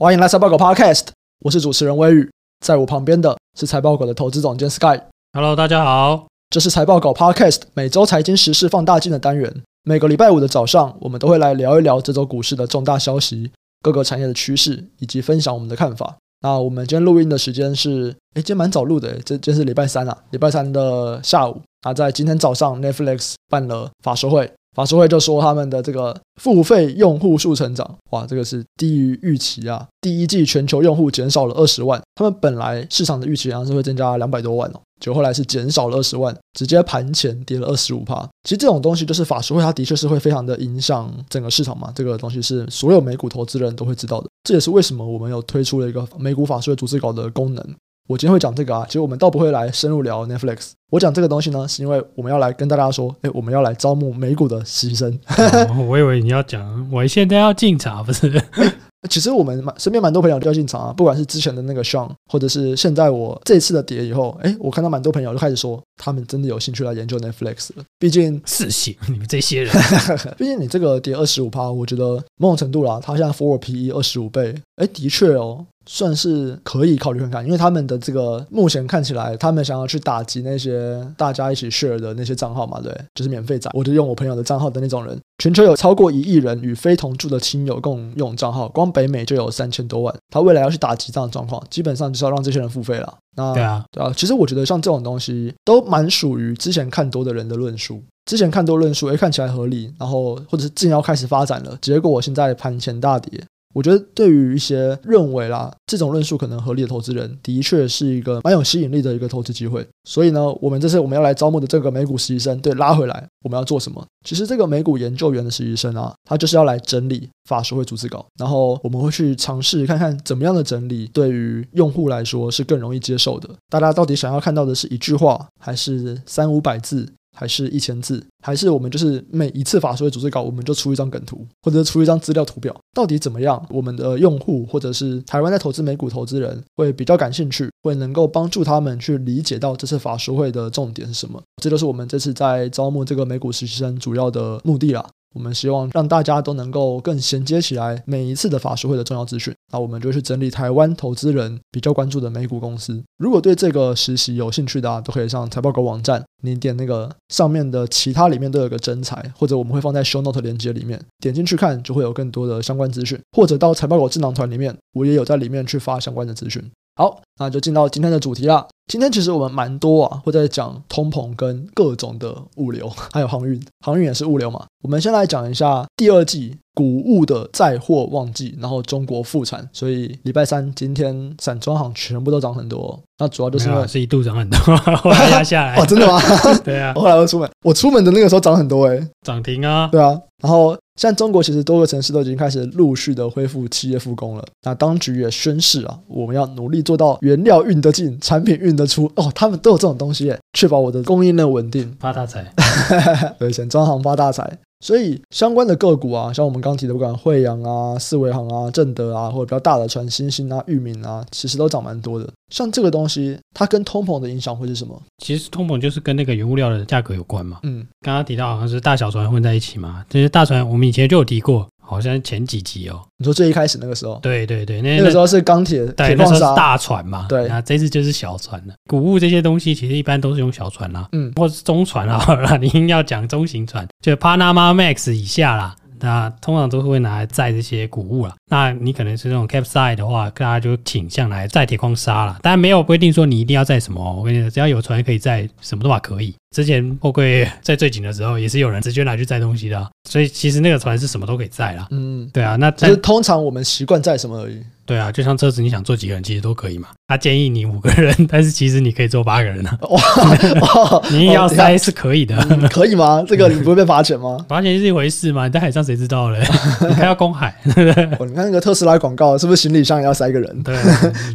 欢迎来财报狗 Podcast，我是主持人威宇，在我旁边的是财报狗的投资总监 Sky。Hello，大家好，这是财报狗 Podcast 每周财经时事放大镜的单元。每个礼拜五的早上，我们都会来聊一聊这周股市的重大消息、各个产业的趋势，以及分享我们的看法。那我们今天录音的时间是，诶，今天蛮早录的，这今天是礼拜三啊，礼拜三的下午。那在今天早上，Netflix 办了法说会。法说会就说他们的这个付费用户数成长，哇，这个是低于预期啊！第一季全球用户减少了二十万，他们本来市场的预期好像是会增加两百多万哦，结果后来是减少了二十万，直接盘前跌了二十五趴。其实这种东西就是法说会，它的确是会非常的影响整个市场嘛。这个东西是所有美股投资人都会知道的，这也是为什么我们有推出了一个美股法说会逐字稿的功能。我今天会讲这个啊，其实我们倒不会来深入聊 Netflix。我讲这个东西呢，是因为我们要来跟大家说，哎，我们要来招募美股的实习生。哦，我以为你要讲，我现在要进场，不是？其实我们蛮身边蛮多朋友都要进场啊，不管是之前的那个 Sean，或者是现在我这次的跌以后，哎，我看到蛮多朋友就开始说，他们真的有兴趣来研究 Netflix 了。毕竟是行，你们这些人，毕竟你这个跌二十五趴，我觉得某种程度啦，它现在 Forward PE 二十五倍，哎，的确哦。算是可以考虑看看，因为他们的这个目前看起来，他们想要去打击那些大家一起 share 的那些账号嘛，对，就是免费仔，我就用我朋友的账号的那种人。全球有超过一亿人与非同住的亲友共用账号，光北美就有三千多万。他未来要去打击这样的状况，基本上就是要让这些人付费了。那对啊，对啊，其实我觉得像这种东西都蛮属于之前看多的人的论述，之前看多论述，哎，看起来合理，然后或者是正要开始发展了，结果我现在盘前大跌。我觉得对于一些认为啦，这种论述可能合理的投资人，的确是一个蛮有吸引力的一个投资机会。所以呢，我们这次我们要来招募的这个美股实习生，对，拉回来，我们要做什么？其实这个美股研究员的实习生啊，他就是要来整理法说会逐字稿，然后我们会去尝试看看怎么样的整理对于用户来说是更容易接受的。大家到底想要看到的是一句话，还是三五百字？还是一千字，还是我们就是每一次法说会组织稿，我们就出一张梗图，或者出一张资料图表，到底怎么样？我们的用户或者是台湾在投资美股投资人会比较感兴趣，会能够帮助他们去理解到这次法说会的重点是什么？这就是我们这次在招募这个美股实习生主要的目的啦。我们希望让大家都能够更衔接起来每一次的法学会的重要资讯。那我们就去整理台湾投资人比较关注的美股公司。如果对这个实习有兴趣的啊，都可以上财报狗网站，你点那个上面的其他里面都有个真才，或者我们会放在 show note 连接里面，点进去看就会有更多的相关资讯。或者到财报狗智囊团里面，我也有在里面去发相关的资讯。好，那就进到今天的主题啦。今天其实我们蛮多啊，会在讲通膨跟各种的物流，还有航运，航运也是物流嘛。我们先来讲一下第二季谷物的载货旺季，然后中国复产，所以礼拜三今天散装行全部都涨很多。那主要就是因为是一度涨很多，后来压下来。哦，真的吗？对啊，后来我出门，我出门的那个时候涨很多诶，涨停啊，对啊，然后。现在中国其实多个城市都已经开始陆续的恢复企业复工了。那当局也宣示啊，我们要努力做到原料运得进，产品运得出。哦，他们都有这种东西耶，确保我的供应链稳定，发大财。对，先装行发大财。所以相关的个股啊，像我们刚提的，不管惠阳啊、四维航啊、正德啊，或者比较大的船新兴啊、裕民啊，其实都涨蛮多的。像这个东西，它跟通膨的影响会是什么？其实通膨就是跟那个原物料的价格有关嘛。嗯，刚刚提到好像是大小船混在一起嘛，这些大船我们以前就有提过。好像前几集哦，你说最一开始那个时候，对对对，那个时候是钢铁，对，那时候是大船嘛，对，那这次就是小船了。谷物这些东西其实一般都是用小船啦，嗯，或是中船 啦，你硬要讲中型船，就 Panama Max 以下啦。那通常都是会拿来载这些谷物啦。那你可能是那种 Capesize 的话，大家就倾向来载铁矿砂啦。当然没有规定说你一定要载什么，我跟你说，只要有船可以载什么都嘛可以。之前货柜在最紧的时候，也是有人直接拿去载东西的，所以其实那个船是什么都可以载啦。嗯，对啊，那就是通常我们习惯载什么而已。对啊，就像车子，你想坐几个人其实都可以嘛。他建议你五个人，但是其实你可以坐八个人啊。哇，你硬要塞是可以的，嗯，可以吗？这个你不会被罚钱吗？罚钱是一回事嘛，你在海上谁知道嘞？你还要公海，对不对？你看那个特斯拉广告，是不是行李箱也要塞一个人？对，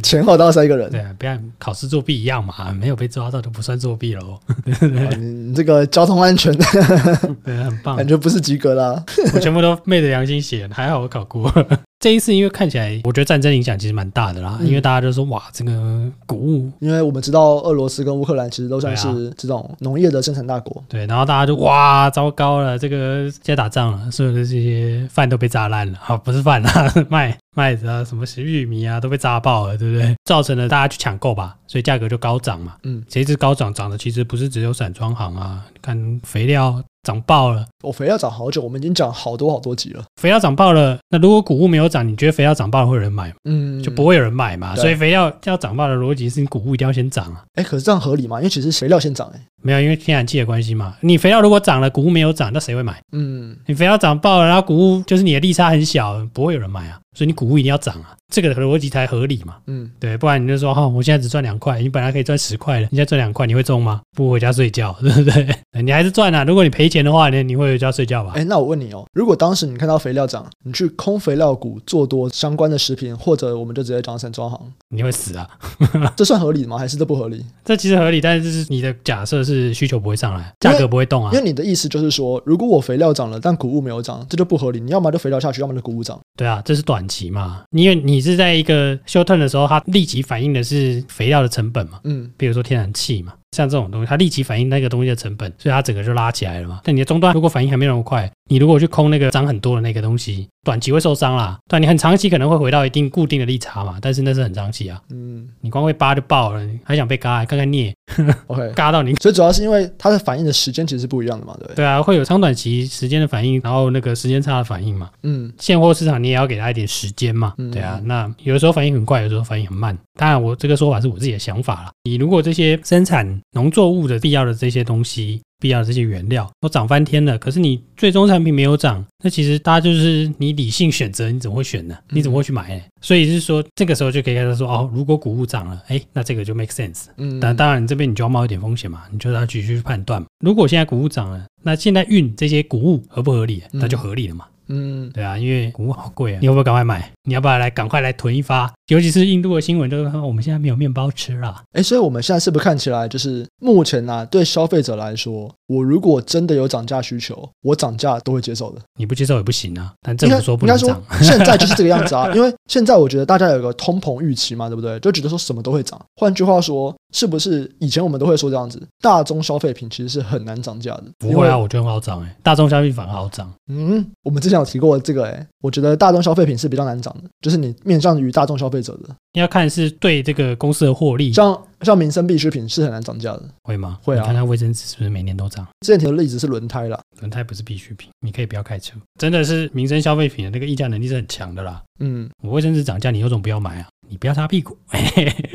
前后都要塞一个人。对啊，不要考试作弊一样嘛，没有被抓到就不算作弊喽。你这个交通安全，对，很棒，感觉不是及格啦。我全部都昧着良心写，还好我考过。这一次因为看起来，我觉得战争影响其实蛮大的啦，嗯、因为大家都说哇，这个谷物，因为我们知道俄罗斯跟乌克兰其实都算是这种农业的生产大国，对，然后大家就哇，糟糕了，这个现在打仗了，所有的这些饭都被炸烂了，好，不是饭啊，麦麦子啊，什么玉米啊，都被炸爆了，对不对？造成了大家去抢购吧，所以价格就高涨嘛，嗯，这一次高涨涨的其实不是只有散装行啊，看肥料。涨爆了！我、哦、肥料涨好久，我们已经讲好多好多集了。肥料涨爆了，那如果谷物没有涨，你觉得肥料涨爆了会有人买吗？嗯，就不会有人买嘛。所以肥料要涨爆的逻辑是你谷物一定要先涨啊。哎，可是这样合理吗？因为其实肥料先涨哎。没有，因为天然气的关系嘛。你肥料如果涨了，谷物没有涨，那谁会买？嗯，你肥料涨爆了，然后谷物就是你的利差很小，不会有人买啊。所以你谷物一定要涨啊，这个逻辑才合理嘛。嗯，对，不然你就说哈、哦，我现在只赚两块，你本来可以赚十块的，你现在赚两块，你会中吗？不回家睡觉，对不对？你还是赚啊。如果你赔钱的话，你你会回家睡觉吧？哎，那我问你哦，如果当时你看到肥料涨，你去空肥料股做多相关的食品，或者我们就直接讲散装行，你会死啊？这算合理吗？还是这不合理？这其实合理，但是这是你的假设是需求不会上来，价格不会动啊。因为你的意思就是说，如果我肥料涨了，但谷物没有涨，这就不合理。你要么就肥料下去，要么就谷物涨。对啊，这是短期嘛。你因为你是在一个休腾的时候，它立即反映的是肥料的成本嘛，嗯，比如说天然气嘛，像这种东西，它立即反映那个东西的成本，所以它整个就拉起来了嘛。但你的终端如果反应还没那么快，你如果去空那个涨很多的那个东西，短期会受伤啦。对，你很长期可能会回到一定固定的利差嘛，但是那是很长期啊。嗯，你光会扒就爆了，你还想被嘎，看看镍，OK，嘎到你。所以主要是因为它的反应的时间其实是不一样的嘛，对对？对啊，会有长短期时间的反应，然后那个时间差的反应嘛。嗯，现货市场你也要给它一点时间嘛。嗯，对啊，那有的时候反应很快，有的时候反应很慢。当然，我这个说法是我自己的想法了。你如果这些生产农作物的必要的这些东西，必要的这些原料都涨翻天了，可是你最终产品没有涨，那其实大家就是你理性选择，你怎么会选呢？你怎么会去买呢？嗯、所以是说，这个时候就可以开始说哦，如果谷物涨了，哎，那这个就 make sense。嗯，但当然你这边你就要冒一点风险嘛，你就要继续去判断。如果现在谷物涨了，那现在运这些谷物合不合理？那就合理了嘛。嗯，对啊，因为谷物好贵啊，你要不要赶快买？你要不要来赶快来囤一发？尤其是印度的新闻，就是说我们现在没有面包吃了。哎，所以我们现在是不是看起来就是目前呢、啊？对消费者来说，我如果真的有涨价需求，我涨价都会接受的。你不接受也不行啊。但政府说不能涨，应该说现在就是这个样子啊。因为现在我觉得大家有个通膨预期嘛，对不对？就觉得说什么都会涨。换句话说，是不是以前我们都会说这样子？大宗消费品其实是很难涨价的。不会啊，我觉得很好涨哎、欸，大宗消费品反而好涨。嗯，我们之前有提过这个哎、欸。我觉得大众消费品是比较难涨的，就是你面向于大众消费者的，你要看是对这个公司的获利。像像民生必需品是很难涨价的，会吗？会啊。你看看卫生纸是不是每年都涨？之前提的例子是轮胎啦，轮胎不是必需品，你可以不要开车。真的是民生消费品的那个议价能力是很强的啦。嗯，我卫生纸涨价，你有种不要买啊？你不要擦屁股，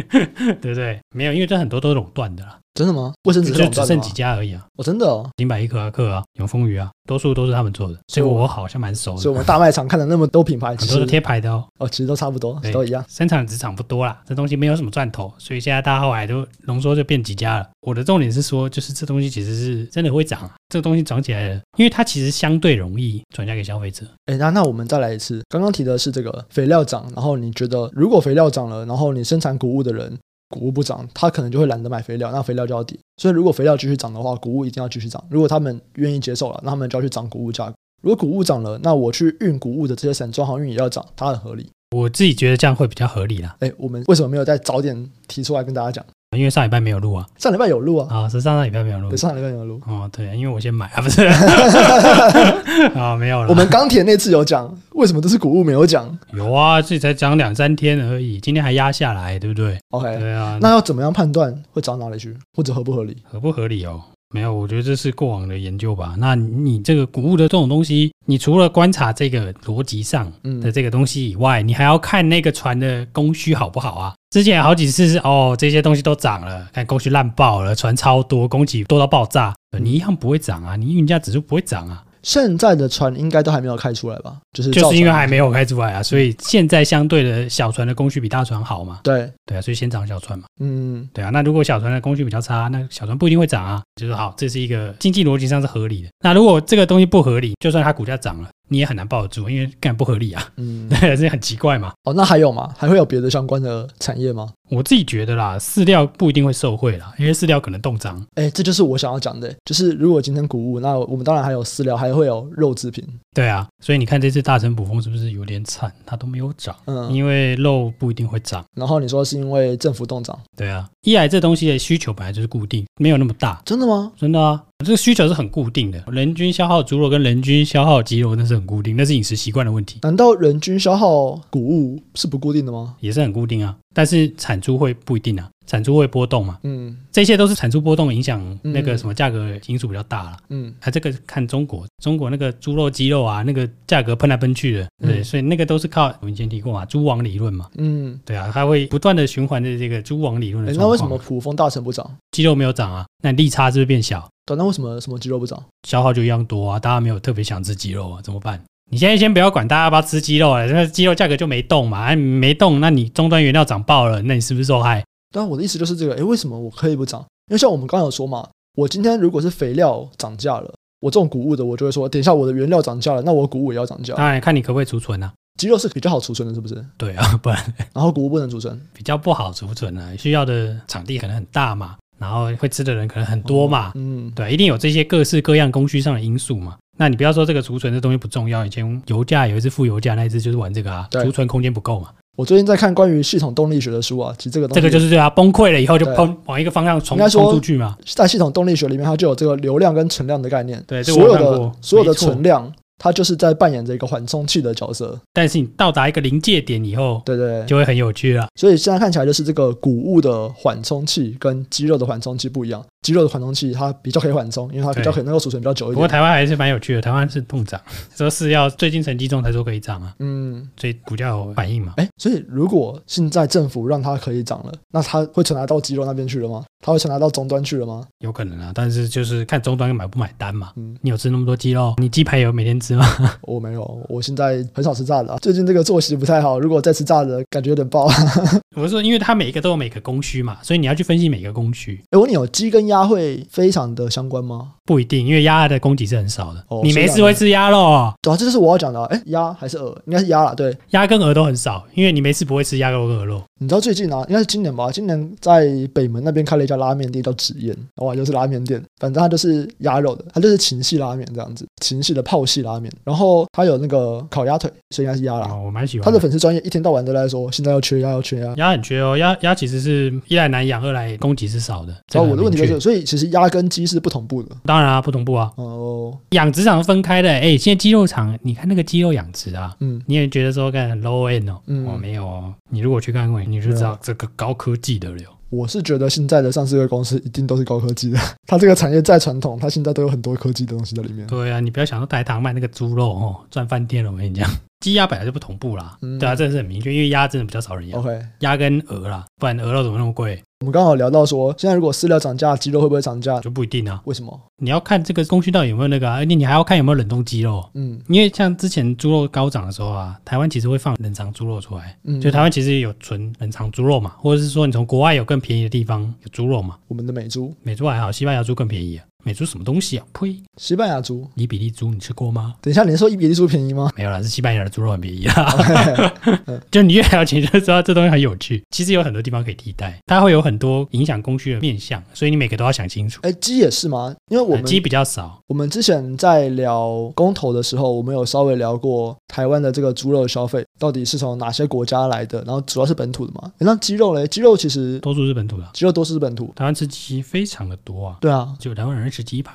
对不对？没有，因为这很多都是垄断的啦。真的吗？卫生纸就只剩几家而已啊！哦，真的哦，林百一克啊、克啊、永丰余啊，多数都是他们做的，所以我好像蛮熟的。所以我们大卖场看了那么多品牌，很多是贴牌的哦。哦，其实都差不多，都一样。生产职场不多啦，这东西没有什么赚头，所以现在大家后来都浓缩就变几家了。我的重点是说，就是这东西其实是真的会涨，这个东西涨起来了，因为它其实相对容易转嫁给消费者。哎，那那我们再来一次，刚刚提的是这个肥料涨，然后你觉得如果肥料涨了，然后你生产谷物的人。谷物不涨，他可能就会懒得买肥料，那肥料就要跌。所以如果肥料继续涨的话，谷物一定要继续涨。如果他们愿意接受了，那他们就要去涨谷物价格。如果谷物涨了，那我去运谷物的这些散装航运也要涨，它很合理。我自己觉得这样会比较合理啦。哎，我们为什么没有再早点提出来跟大家讲？因为上礼拜没有录啊，上礼拜有录啊，啊，是上上礼拜没有录，上礼拜有录，哦，对，因为我先买啊，不是，啊，没有了。我们钢铁那次有讲，为什么都是谷物没有讲？有啊，自己才讲两三天而已，今天还压下来，对不对？OK，对啊，那要怎么样判断会涨哪里去，或者合不合理？合不合理哦？没有，我觉得这是过往的研究吧。那你这个谷物的这种东西，你除了观察这个逻辑上的这个东西以外，嗯、你还要看那个船的供需好不好啊？之前好几次是哦，这些东西都涨了，看供需烂爆了，船超多，供给多到爆炸，你一样不会涨啊，你运价指数不会涨啊。现在的船应该都还没有开出来吧？就是就是因为还没有开出来啊，所以现在相对的小船的工序比大船好嘛？对对啊，所以先涨小船嘛。嗯，对啊。那如果小船的工序比较差，那小船不一定会涨啊。就是好，这是一个经济逻辑上是合理的。那如果这个东西不合理，就算它股价涨了，你也很难抱得住，因为干不合理啊。嗯，对，这很奇怪嘛。哦，那还有吗？还会有别的相关的产业吗？我自己觉得啦，饲料不一定会受惠啦，因为饲料可能冻涨。哎、欸，这就是我想要讲的，就是如果今天谷物，那我们当然还有饲料，还会有肉制品。对啊，所以你看这次大成捕风是不是有点惨？它都没有涨，嗯，因为肉不一定会涨。然后你说是因为政府冻涨？对啊，一来这东西的需求本来就是固定，没有那么大。真的吗？真的啊。这个需求是很固定的，人均消耗猪肉跟人均消耗鸡肉那是很固定，那是饮食习惯的问题。难道人均消耗谷物是不固定的吗？也是很固定啊，但是产出会不一定啊，产出会波动嘛。嗯，这些都是产出波动影响那个什么价格因素比较大了。嗯，它这个看中国，中国那个猪肉、鸡肉啊，那个价格喷来喷去的，对，所以那个都是靠我们以前提过嘛，猪王理论嘛。嗯，对啊，它会不断的循环的这个猪王理论的。那为什么普丰大成不涨？鸡肉没有涨啊，那利差是不是变小？那为什么什么肌肉不长？消耗就一样多啊，大家没有特别想吃鸡肉啊，怎么办？你现在先不要管大家要不要吃鸡肉啊，那鸡肉价格就没动嘛，没动，那你终端原料涨爆了，那你是不是受害？当然我的意思就是这个，诶，为什么我可以不涨？因为像我们刚刚有说嘛，我今天如果是肥料涨价了，我种谷物的，我就会说，等一下我的原料涨价了，那我谷物也要涨价。当然看你可不可以储存啊，鸡肉是比较好储存的，是不是？对啊，不然然后谷物不能储存，比较不好储存啊，需要的场地可能很大嘛。然后会吃的人可能很多嘛，嗯，对，一定有这些各式各样供需上的因素嘛。那你不要说这个储存的东西不重要，以前油价有一次负油价，那一次就是玩这个啊，储存空间不够嘛。我最近在看关于系统动力学的书啊，其实这个东西这个就是对啊，崩溃了以后就砰往一个方向冲冲出去嘛。在系统动力学里面，它就有这个流量跟存量的概念，对，所有的所有的存量。它就是在扮演着一个缓冲器的角色，但是你到达一个临界点以后，对对，就会很有趣了。所以现在看起来就是这个谷物的缓冲器跟肌肉的缓冲器不一样。鸡肉的缓冲器它比较可以缓冲，因为它比较可以能够储存比较久一点。不过台湾还是蛮有趣的，台湾是冻涨，说是要最近成绩重才说可以涨啊。嗯，所以股价有反应嘛？哎，所以如果现在政府让它可以涨了，那它会传达到鸡肉那边去了吗？它会传达到终端去了吗？有可能啊，但是就是看终端买不买单嘛。嗯，你有吃那么多鸡肉？你鸡排有每天吃吗？我没有，我现在很少吃炸的啊。最近这个作息不太好，如果再吃炸的，感觉有点爆。我是说，因为它每一个都有每个供需嘛，所以你要去分析每个供需。哎，我问你，有鸡跟压会非常的相关吗？不一定，因为鸭的供给是很少的。哦、你没事会吃鸭肉、哦？对啊，这就是我要讲的。哎，鸭还是鹅？应该是鸭啦。对，鸭跟鹅都很少，因为你没事不会吃鸭肉跟鹅肉。你知道最近啊，应该是今年吧？今年在北门那边开了一家拉面店，叫紫燕，哇，就是拉面店。反正它就是鸭肉的，它就是秦系拉面这样子，秦系的泡系拉面。然后它有那个烤鸭腿，所以应该是鸭啦。哦，我蛮喜欢。他的粉丝专业一天到晚都在说，现在要缺鸭，要缺鸭。鸭很缺哦，鸭鸭其实是一来难养，二来供给是少的。然后我的问题就是，所以其实鸭跟鸡是不同步的。当然啊，不同步啊。哦，养殖场分开的。哎，现在鸡肉厂，你看那个鸡肉养殖啊，嗯，你也觉得说看很 low end 哦，嗯，哦，没有哦。你如果去看过，你就知道这个高科技的了。我是觉得现在的上市公司一定都是高科技的。它这个产业再传统，它现在都有很多科技的东西在里面。对啊，你不要想说台糖卖那个猪肉哦，赚翻天了。我跟你讲，鸡鸭本来就不同步啦。嗯，对啊，这个是很明确，因为鸭真的比较少人养。OK，鸭跟鹅啦，不然鹅肉怎么那么贵？我们刚好聊到说，现在如果饲料涨价，鸡肉会不会涨价？就不一定啊。为什么？你要看这个供需到底有没有那个啊？而且你还要看有没有冷冻鸡肉。嗯，因为像之前猪肉高涨的时候啊，台湾其实会放冷藏猪肉出来。嗯，就台湾其实有存冷藏猪肉嘛，或者是说你从国外有更便宜的地方有猪肉嘛。我们的美猪，美猪还好，西班牙猪更便宜啊。美猪什么东西啊？呸！西班牙猪，伊比利猪，你吃过吗？等一下，你说伊比利猪便宜吗？没有啦，是西班牙的猪肉很便宜啊。就你越了解，就知道这东西很有趣。其实有很多地方可以替代，它会有很多影响供需的面向，所以你每个都要想清楚。哎，鸡也是吗？因为我们鸡比较少。我们之前在聊公投的时候，我们有稍微聊过台湾的这个猪肉消费到底是从哪些国家来的，然后主要是本土的嘛？那鸡肉嘞？鸡肉其实多数是本土的，鸡肉多数是本土。台湾吃鸡非常的多啊。对啊，就台湾人吃鸡排。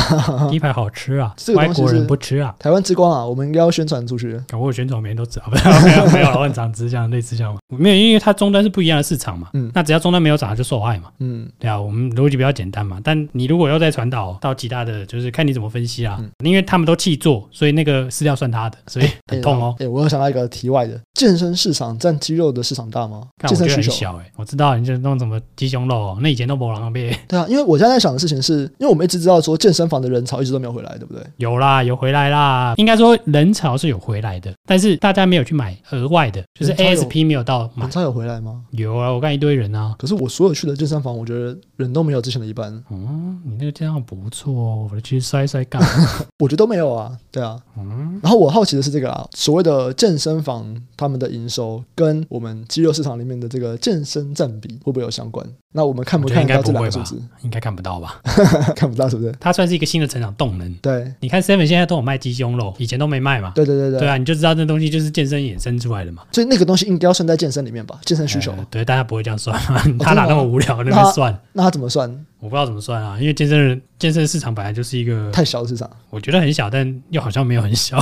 鸡排好吃啊，这个外国人不吃啊。台湾之光啊，我们应该要宣传出去。搞不好宣传每人都知道，没有没有没有，我很常吃这样类似这样没有，因为它终端是不一样的市场嘛。嗯，那只要终端没有涨，它就受害嘛。嗯，对啊，我们逻辑比较简单嘛。但你如果要再传导到其他的就是看你怎么分析啊。因为他们都弃做，所以那个饲料算他的，所以很痛哦。哎，我又想到一个题外的，健身市场占肌肉的市场大吗？健身需求小哎，我知道你就弄什么鸡胸肉，那以前都没人被。对啊，因为我现在在想的事情是，因为为我们一直知道说健身房的人潮一直都没有回来，对不对？有啦，有回来啦。应该说人潮是有回来的，但是大家没有去买额外的，就是 ASP 没有到买。人潮有回来吗？有啊，我看一堆人啊。可是我所有去的健身房，我觉得人都没有之前的一半。嗯，你那个健身房不错，我去摔摔干。我觉得都没有啊，对啊。嗯。然后我好奇的是这个啊，所谓的健身房他们的营收跟我们肌肉市场里面的这个健身占比会不会有相关？那我们看不看得到这两个数字？应该看不到吧？看不到是不是？它算是一个新的成长动能。对，你看 Seven 现在都有卖鸡胸肉，以前都没卖嘛。对对对对。对啊，你就知道那东西就是健身衍生出来的嘛。所以那个东西应该要算在健身里面吧？健身需求。对，大家不会这样算嘛？他哪那么无聊那边算？那他怎么算？我不知道怎么算啊，因为健身人健身市场本来就是一个太小的市场，我觉得很小，但又好像没有很小。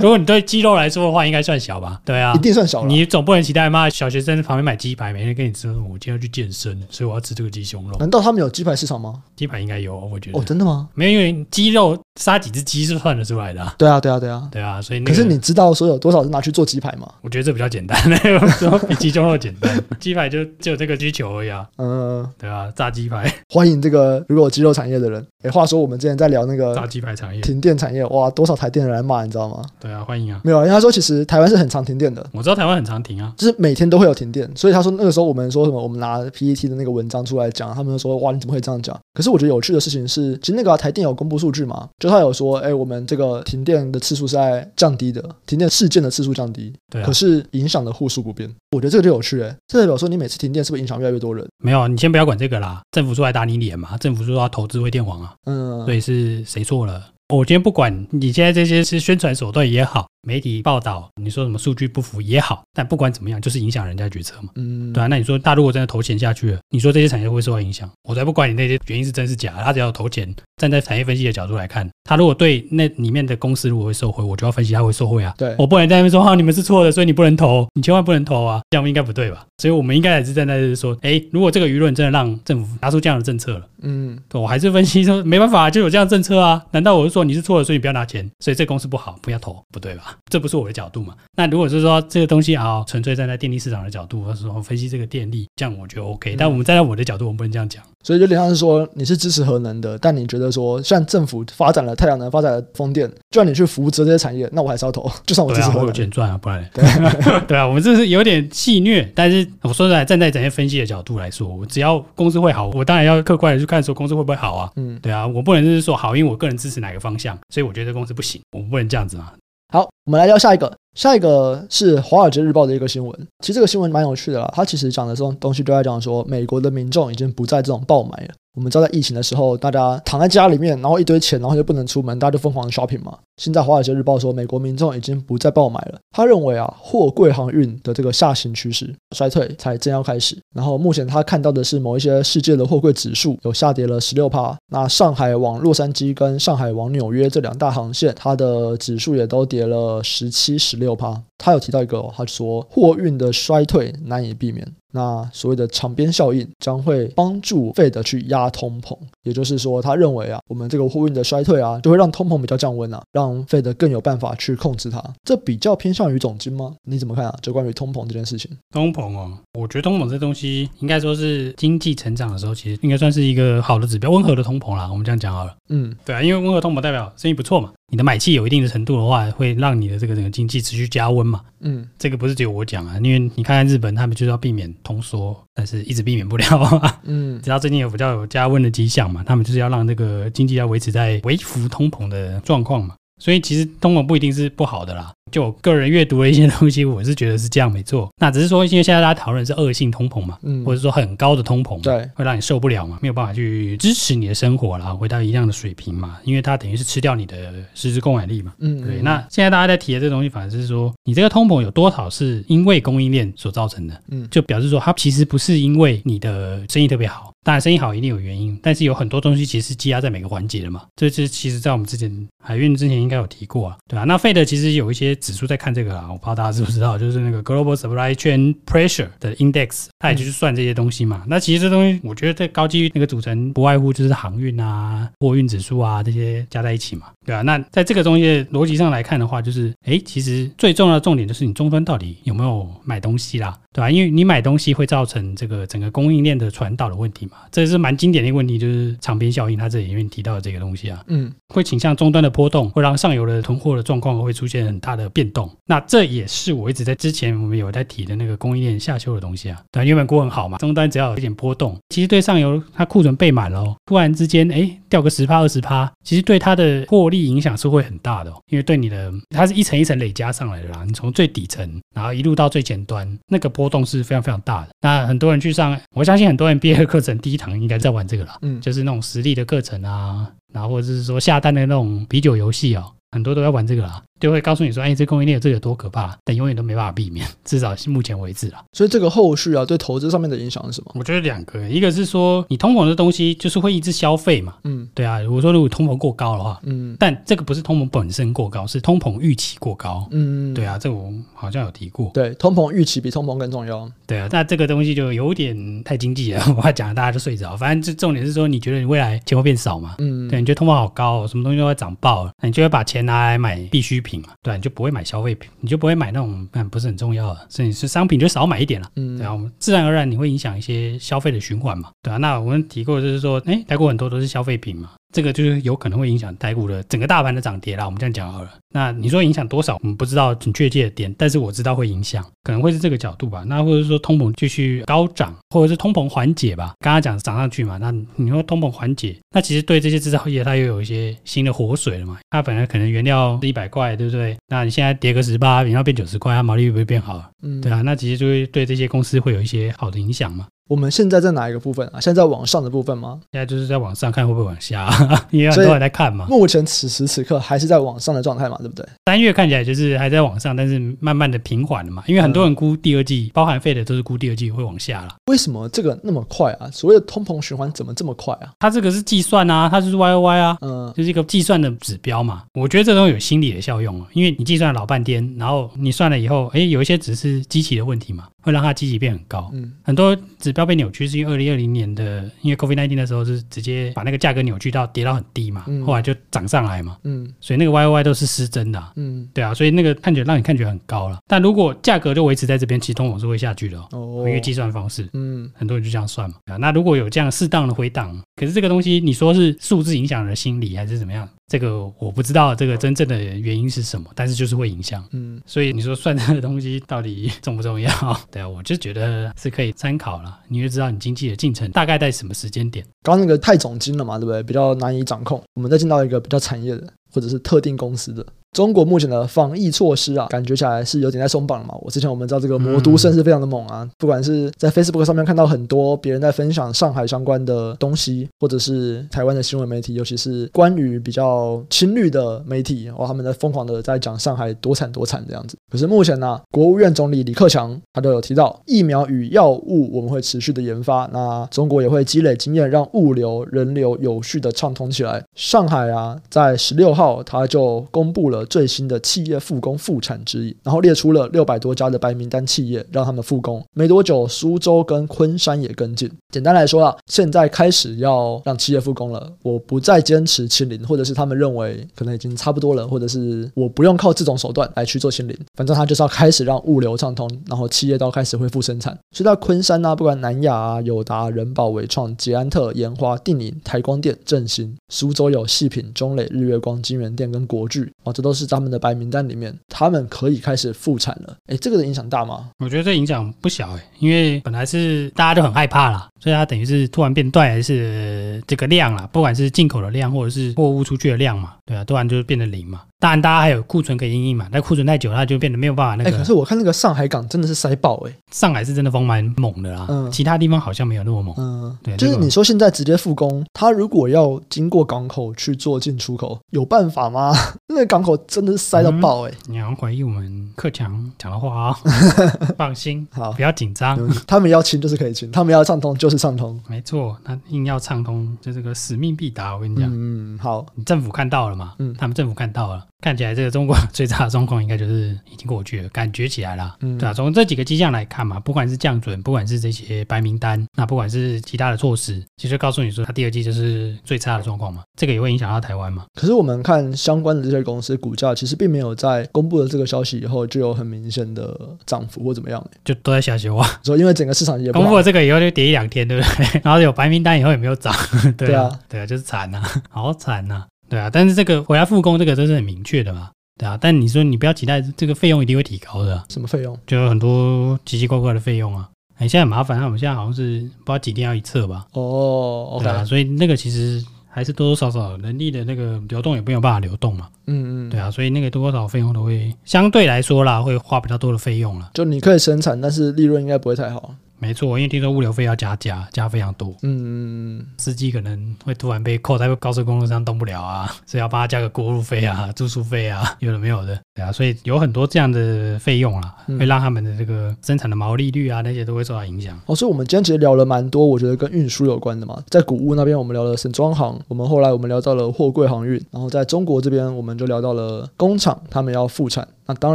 如果你对肌肉来说的话，应该算小吧？对啊，一定算小。你总不能期待妈，小学生旁边买鸡排，每天跟你吃我今天要去健身，所以我要吃这个鸡胸肉。难道他们有鸡排市场吗？鸡排应该有，我觉得。哦，真的吗？没有，因为鸡肉杀几只鸡是算得出来的啊。对啊，对啊，对啊，对啊，所以可是你知道说有多少是拿去做鸡排吗？我觉得这比较简单，比鸡胸肉简单。鸡排就只有这个需求而已啊。嗯，对啊，炸鸡排，欢迎这个。如果有肌肉产业的人，哎，话说我们之前在聊那个炸鸡排产业、停电产业，哇，多少台电人来骂，你知道吗？对啊，欢迎啊。没有，因为他说其实台湾是很常停电的。我知道台湾很常停啊，就是每天都会有停电。所以他说那个时候我们说什么，我们拿 PET 的那个文章出来讲，他们就说哇，你怎么会这样讲？可是我觉得有趣的事情是，其实那个台电有公布数据嘛，就他有说，哎，我们这个停电的次数是在降低的，停电事件的次数降低，对啊，可是影响的户数不变。我觉得这个就有趣，哎，这代表说你每次停电是不是影响越来越多人？没有，你先不要管这个啦，政府出来打你脸嘛，政府说要投资微电网啊，嗯，所以是谁错了？我今天不管你现在这些是宣传手段也好。媒体报道，你说什么数据不符也好，但不管怎么样，就是影响人家决策嘛。嗯，对啊。那你说，他如果真的投钱下去了，你说这些产业会受到影响？我才不管你那些原因是真是假，他只要投钱，站在产业分析的角度来看，他如果对那里面的公司如果会受贿，我就要分析他会受贿啊。对，我不能在那边说哈，你们是错的，所以你不能投，你千万不能投啊，这样应该不对吧？所以我们应该也是站在这说，哎，如果这个舆论真的让政府拿出这样的政策了，嗯，我还是分析说没办法，就有这样的政策啊。难道我是说你是错的，所以你不要拿钱，所以这公司不好，不要投，不对吧？这不是我的角度嘛。那如果是说这个东西啊，纯粹站在电力市场的角度，或者说分析这个电力，这样我觉得 OK。但我们站在我的角度，我们不能这样讲。所以就点像是说，你是支持核能的，但你觉得说，像政府发展了太阳能，发展了风电，就让你去扶持这些产业，那我还是要投，就算我支持核能，我有钱赚啊，不然对啊，对啊，我们这是有点戏虐。但是我说实在，站在整些分析的角度来说，我只要公司会好，我当然要客观的去看说公司会不会好啊。嗯，对啊，我不能就是说好，因为我个人支持哪个方向，所以我觉得公司不行，我不能这样子嘛。好，我们来聊下一个。下一个是《华尔街日报》的一个新闻，其实这个新闻蛮有趣的啦。它其实讲的这种东西，都在讲说，美国的民众已经不再这种爆买了。我们知道，在疫情的时候，大家躺在家里面，然后一堆钱，然后就不能出门，大家就疯狂的 shopping 嘛。现在《华尔街日报》说，美国民众已经不再爆买了。他认为啊，货柜航运的这个下行趋势衰退才正要开始。然后目前他看到的是，某一些世界的货柜指数有下跌了十六趴。那上海往洛杉矶跟上海往纽约这两大航线，它的指数也都跌了十七、十六趴。他有提到一个，他说货运的衰退难以避免。那所谓的场边效应将会帮助 Fed 去压通膨，也就是说，他认为啊，我们这个货运的衰退啊，就会让通膨比较降温啊，让 Fed 更有办法去控制它。这比较偏向于总金吗？你怎么看啊？就关于通膨这件事情。通膨哦，我觉得通膨这东西应该说是经济成长的时候，其实应该算是一个好的指标，温和的通膨啦。我们这样讲好了。嗯，对啊，因为温和通膨代表生意不错嘛。你的买气有一定的程度的话，会让你的这个整个经济持续加温嘛？嗯，这个不是只有我讲啊，因为你看看日本，他们就是要避免通缩，但是一直避免不了啊。嗯，直到最近有比较有加温的迹象嘛，他们就是要让这个经济要维持在微幅通膨的状况嘛。所以其实通膨不一定是不好的啦。就我个人阅读的一些东西，我是觉得是这样没错。那只是说，因为现在大家讨论是恶性通膨嘛，嗯，或者说很高的通膨，对，会让你受不了嘛，没有办法去支持你的生活啦，回到一样的水平嘛。因为它等于是吃掉你的实质购买力嘛，嗯，对。那现在大家在提的这个东西，反而是说，你这个通膨有多少是因为供应链所造成的？嗯，就表示说，它其实不是因为你的生意特别好，当然生意好一定有原因，但是有很多东西其实是积压在每个环节的嘛。这是其实在我们之前海运之前应该有提过啊，对啊。那 Fed 其实有一些指数在看这个啊，我不知道大家知不知道，就是那个 Global Supply Chain Pressure 的 Index，它也就是算这些东西嘛。嗯、那其实这东西，我觉得在高机率那个组成不外乎就是航运啊、货运指数啊这些加在一起嘛，对啊。那在这个东西的逻辑上来看的话，就是哎，其实最重要的重点就是你终端到底有没有买东西啦。对吧？因为你买东西会造成这个整个供应链的传导的问题嘛，这是蛮经典的一个问题，就是长边效应。它这里面提到的这个东西啊，嗯，会倾向终端的波动，会让上游的囤货的状况会出现很大的变动。那这也是我一直在之前我们有在提的那个供应链下修的东西啊。对，原本估很好嘛，终端只要有一点波动，其实对上游它库存备满了哦，突然之间哎掉个十趴二十趴，其实对它的获利影响是会很大的哦，因为对你的它是一层一层累加上来的啦，你从最底层然后一路到最前端那个波。波动是非常非常大的。那很多人去上，我相信很多人毕业课程第一堂应该在玩这个了，嗯，就是那种实力的课程啊，然后或者是说下蛋的那种啤酒游戏哦，很多都要玩这个啦。就会告诉你说，哎，这供应链这有多可怕，但永远都没办法避免，至少是目前为止啊。所以这个后续啊，对投资上面的影响是什么？我觉得两个，一个是说你通膨的东西就是会抑制消费嘛，嗯，对啊。如果说如果通膨过高的话，嗯，但这个不是通膨本身过高，是通膨预期过高，嗯，对啊，这我好像有提过，对，通膨预期比通膨更重要，对啊。那这个东西就有点太经济了，我怕讲大家就睡着。反正这重点是说，你觉得你未来钱会变少嘛？嗯，对，你觉得通膨好高，什么东西都会涨爆了，那你就会把钱拿来买必需品嘛，对，你就不会。买消费品，你就不会买那种嗯不是很重要的，甚至是商品就少买一点了，嗯，然后自然而然你会影响一些消费的循环嘛，对啊，那我们提过就是说，哎，泰国很多都是消费品嘛。这个就是有可能会影响台股的整个大盘的涨跌啦。我们这样讲好了。那你说影响多少？我们不知道很确切的点，但是我知道会影响，可能会是这个角度吧。那或者说通膨继续高涨，或者是通膨缓解吧。刚刚讲涨上去嘛，那你说通膨缓解，那其实对这些制造业它又有一些新的活水了嘛。它本来可能原料是一百块，对不对？那你现在跌个十八，原料变九十块，它毛利率会不会变好？嗯，对啊。那其实就会对这些公司会有一些好的影响嘛。我们现在在哪一个部分啊？现在在往上的部分吗？现在就是在往上看会不会往下，啊，因为很多人在看嘛。目前此时此刻还是在往上的状态嘛，对不对？三月看起来就是还在往上，但是慢慢的平缓了嘛。因为很多人估第二季，嗯、包含 Fed 的都是估第二季会往下了。为什么这个那么快啊？所谓的通膨循环怎么这么快啊？它这个是计算啊，它就是 Y O Y 啊，嗯，就是一个计算的指标嘛。我觉得这东西有心理的效用啊，因为你计算了老半天，然后你算了以后，哎，有一些只是机器的问题嘛。会让它积极变很高，嗯，很多指标被扭曲，是因为二零二零年的，因为 COVID nineteen 的时候是直接把那个价格扭曲到跌到很低嘛，嗯、后来就涨上来嘛，嗯，所以那个 Y O Y 都是失真的、啊，嗯，对啊，所以那个看起来让你看起来很高了，但如果价格就维持在这边，其实通膨是会下去的哦，哦。因为计算方式，嗯，很多人就这样算嘛，啊，那如果有这样适当的回档，可是这个东西你说是数字影响了心理还是怎么样？这个我不知道这个真正的原因是什么，但是就是会影响，嗯，所以你说算这个东西到底重不重要？对啊，我就觉得是可以参考了，你就知道你经济的进程大概在什么时间点。刚刚那个太总金了嘛，对不对？比较难以掌控。我们再进到一个比较产业的，或者是特定公司的。中国目前的防疫措施啊，感觉起来是有点在松绑了嘛。我之前我们知道这个魔都圣是非常的猛啊，不管是在 Facebook 上面看到很多别人在分享上海相关的东西，或者是台湾的新闻媒体，尤其是关于比较亲绿的媒体，哇，他们在疯狂的在讲上海多惨多惨这样子。可是目前呢，国务院总理李克强他都有提到，疫苗与药物我们会持续的研发，那中国也会积累经验，让物流人流有序的畅通起来。上海啊，在十六号他就公布了。最新的企业复工复产指引，然后列出了六百多家的白名单企业，让他们复工。没多久，苏州跟昆山也跟进。简单来说啊，现在开始要让企业复工了。我不再坚持清零，或者是他们认为可能已经差不多了，或者是我不用靠这种手段来去做清零。反正他就是要开始让物流畅通，然后企业都开始恢复生产。所以在昆山啊，不管南亚啊、友达、人保、纬创、捷安特、研华、定颖、台光电、正兴；苏州有细品、中磊、日月光、金源电跟国巨，哦，这都。是他们的白名单里面，他们可以开始复产了。哎，这个的影响大吗？我觉得这影响不小哎，因为本来是大家都很害怕啦，所以它等于是突然变断，还是这个量啦，不管是进口的量或者是货物出去的量嘛，对啊，突然就变得零嘛。当然，大家还有库存可以因应嘛，但库存太久，它就变得没有办法那个。可是我看那个上海港真的是塞爆哎，上海是真的风蛮猛的啦，嗯，其他地方好像没有那么猛，嗯，对，就是你说现在直接复工，他如果要经过港口去做进出口，有办法吗？那个港口真的是塞到爆哎，你要怀疑我们克强讲的话啊，放心，好，不要紧张，他们要清就是可以清，他们要畅通就是就是畅通。没错，他硬要畅通，就这个使命必达。我跟你讲，嗯，好，你政府看到了嘛？嗯，他们政府看到了，看起来这个中国最差的状况应该就是已经过去了，感觉起来了。嗯，对啊，从这几个迹象来看嘛，不管是降准，不管是这些白名单，那不管是其他的措施，其实告诉你说，它第二季就是最差的状况嘛。这个也会影响到台湾嘛？可是我们看相关的这些公司股价，其实并没有在公布了这个消息以后就有很明显的涨幅或怎么样，就都在下修啊。说因为整个市场也公布了这个以后就跌一两天，对不对？然后有白名单以后也没有涨，对啊，对啊，对啊，就是惨呐、啊，好惨呐、啊，对啊。但是这个回来复工，这个都是很明确的嘛，对啊。但你说你不要期待这个费用一定会提高的，什么费用？就有很多奇奇怪怪的费用啊。哎，现在很麻烦，我们现在好像是不知道几天要一测吧？哦对啊。所以那个其实。还是多多少少人力的那个流动也没有办法流动嘛，嗯嗯，对啊，所以那个多多少费用都会相对来说啦，会花比较多的费用了。就你可以生产，但是利润应该不会太好。没错，因为听说物流费要加价，加非常多。嗯嗯嗯，司机可能会突然被扣在高速公路上动不了啊，所以要帮他加个过路费啊、住宿费啊，有的没有的。对啊，所以有很多这样的费用啦，嗯、会让他们的这个生产的毛利率啊那些都会受到影响。哦，所以我们今天其实聊了蛮多，我觉得跟运输有关的嘛。在谷物那边，我们聊了沈庄行，我们后来我们聊到了货柜航运，然后在中国这边，我们就聊到了工厂，他们要复产，那当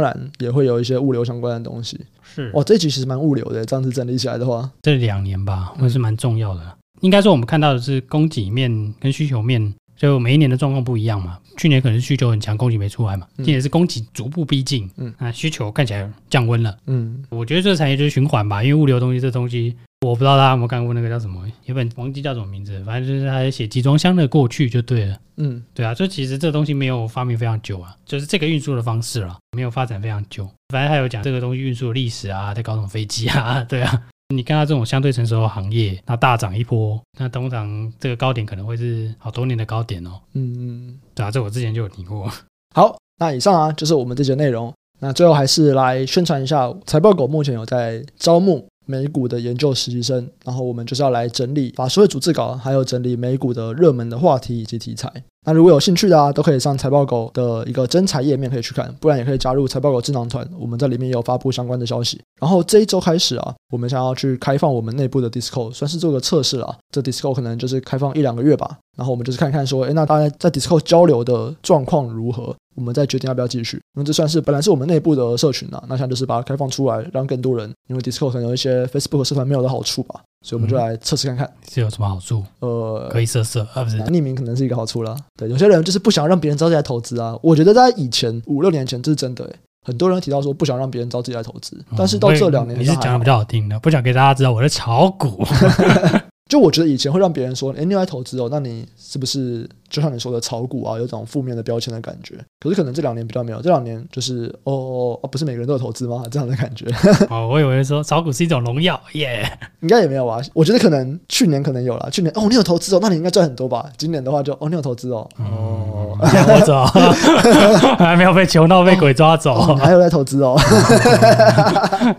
然也会有一些物流相关的东西。是哇，这一集其实蛮物流的，这样子整理起来的话，这两年吧，我是蛮重要的。嗯、应该说，我们看到的是供给面跟需求面，就每一年的状况不一样嘛。去年可能是需求很强，供给没出来嘛。今年是供给逐步逼近，嗯，啊需求看起来降温了，嗯。我觉得这个产业就是循环吧，因为物流东西这东西。我不知道大家有没有看过那个叫什么，有本忘记叫什么名字，反正就是他写集装箱的过去就对了。嗯，对啊，就其实这东西没有发明非常久啊，就是这个运输的方式了，没有发展非常久。反正他有讲这个东西运输的历史啊，在搞什么飞机啊，对啊。你看到这种相对成熟的行业，那大涨一波，那通常这个高点可能会是好多年的高点哦。嗯嗯，对啊，这我之前就有提过。好，那以上啊就是我们这些内容。那最后还是来宣传一下，财报狗目前有在招募。美股的研究实习生，然后我们就是要来整理法说会主制稿，还有整理美股的热门的话题以及题材。那如果有兴趣的啊，都可以上财报狗的一个真才页面可以去看，不然也可以加入财报狗智囊团，我们在里面也有发布相关的消息。然后这一周开始啊，我们想要去开放我们内部的 Discord，算是做个测试了。这 Discord 可能就是开放一两个月吧，然后我们就是看看说，诶，那大家在 Discord 交流的状况如何？我们再决定要不要继续，因为这算是本来是我们内部的社群啊，那现在就是把它开放出来，让更多人，因为 Discord 可能有一些 Facebook 社团没有的好处吧，所以我们就来测试看看，是有什么好处？呃，可以测试啊，不是匿名可能是一个好处啦。对，有些人就是不想让别人知道自己在投资啊。我觉得在以前五六年前这是真的，欸，很多人提到说不想让别人知道自己在投资，但是到这两年，你是讲的比较好听的，不想给大家知道我在炒股。就我觉得以前会让别人说，哎，你来投资哦，那你是不是就像你说的炒股啊，有种负面的标签的感觉？可是可能这两年比较没有，这两年就是哦哦，不是每个人都有投资吗？这样的感觉。哦，我以为说炒股是一种荣耀，耶、yeah，应该也没有吧？我觉得可能去年可能有了，去年哦，你有投资哦，那你应该赚很多吧？今年的话就哦，你有投资哦，哦，我走 还没有被穷到被鬼抓走，哦哦、你还有在投资哦，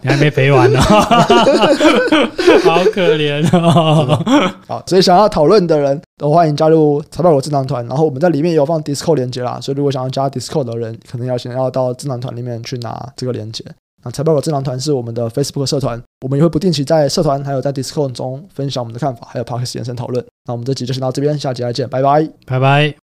你还没赔完呢，好可怜哦。好，所以想要讨论的人都欢迎加入财报我智囊团，然后我们在里面也有放 Discord 连接啦，所以如果想要加 Discord 的人，可能要先要到智囊团里面去拿这个连接。那财报狗智囊团是我们的 Facebook 社团，我们也会不定期在社团还有在 Discord 中分享我们的看法，还有 Podcast 延伸讨论。那我们这集就先到这边，下集再见，拜拜，拜拜。